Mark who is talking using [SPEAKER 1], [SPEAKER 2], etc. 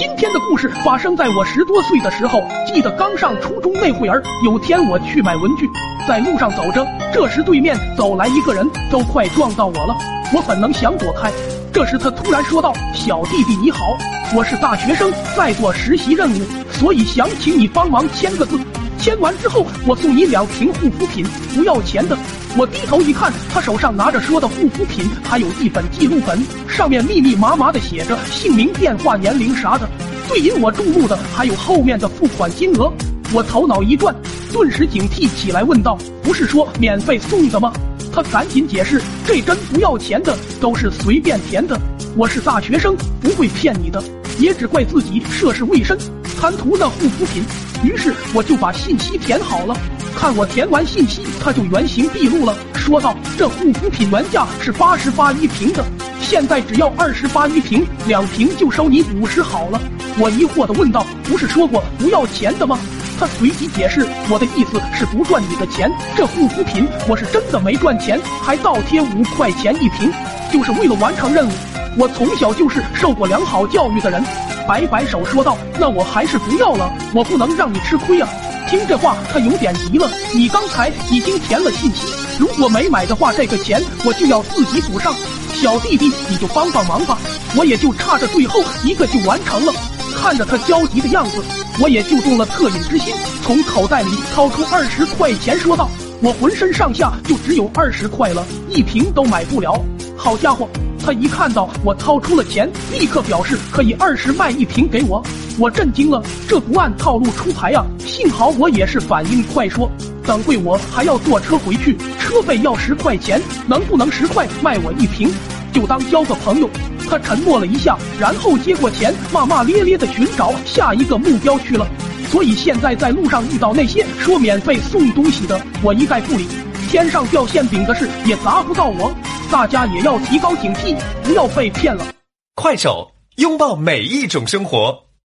[SPEAKER 1] 今天的故事发生在我十多岁的时候，记得刚上初中那会儿，有天我去买文具，在路上走着，这时对面走来一个人，都快撞到我了，我本能想躲开，这时他突然说道：“小弟弟你好，我是大学生，在做实习任务，所以想请你帮忙签个字。”签完之后，我送你两瓶护肤品，不要钱的。我低头一看，他手上拿着说的护肤品，还有一本记录本，上面密密麻麻的写着姓名、电话、年龄啥的。最引我注目的还有后面的付款金额。我头脑一转，顿时警惕起来，问道：“不是说免费送的吗？”他赶紧解释：“这真不要钱的，都是随便填的。我是大学生，不会骗你的。也只怪自己涉世未深，贪图那护肤品。”于是我就把信息填好了，看我填完信息，他就原形毕露了，说道：“这护肤品原价是八十八一瓶的，现在只要二十八一瓶，两瓶就收你五十好了。”我疑惑的问道：“不是说过不要钱的吗？”他随即解释：“我的意思是不赚你的钱，这护肤品我是真的没赚钱，还倒贴五块钱一瓶，就是为了完成任务。我从小就是受过良好教育的人。”摆摆手说道：“那我还是不要了，我不能让你吃亏啊！”听这话，他有点急了。你刚才已经填了信息，如果没买的话，这个钱我就要自己补上。小弟弟，你就帮帮忙吧，我也就差这最后一个就完成了。看着他焦急的样子，我也就动了恻隐之心，从口袋里掏出二十块钱，说道：“我浑身上下就只有二十块了，一瓶都买不了。”好家伙！他一看到我掏出了钱，立刻表示可以二十卖一瓶给我。我震惊了，这不按套路出牌呀！幸好我也是反应快，说等会我还要坐车回去，车费要十块钱，能不能十块卖我一瓶，就当交个朋友？他沉默了一下，然后接过钱，骂骂咧咧的寻找下一个目标去了。所以现在在路上遇到那些说免费送东西的，我一概不理。天上掉馅饼的事也砸不到我。大家也要提高警惕，不要被骗了。
[SPEAKER 2] 快手，拥抱每一种生活。